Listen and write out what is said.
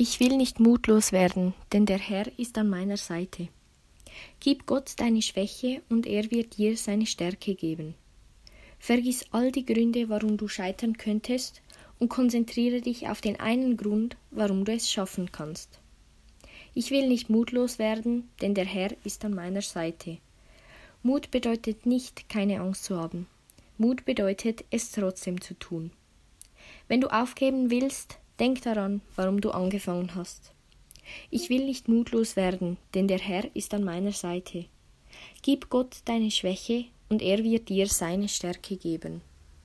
Ich will nicht mutlos werden, denn der Herr ist an meiner Seite. Gib Gott deine Schwäche und er wird dir seine Stärke geben. Vergiss all die Gründe, warum du scheitern könntest, und konzentriere dich auf den einen Grund, warum du es schaffen kannst. Ich will nicht mutlos werden, denn der Herr ist an meiner Seite. Mut bedeutet nicht, keine Angst zu haben. Mut bedeutet, es trotzdem zu tun. Wenn du aufgeben willst, denk daran, warum du angefangen hast. Ich will nicht mutlos werden, denn der Herr ist an meiner Seite. Gib Gott deine Schwäche, und er wird dir seine Stärke geben.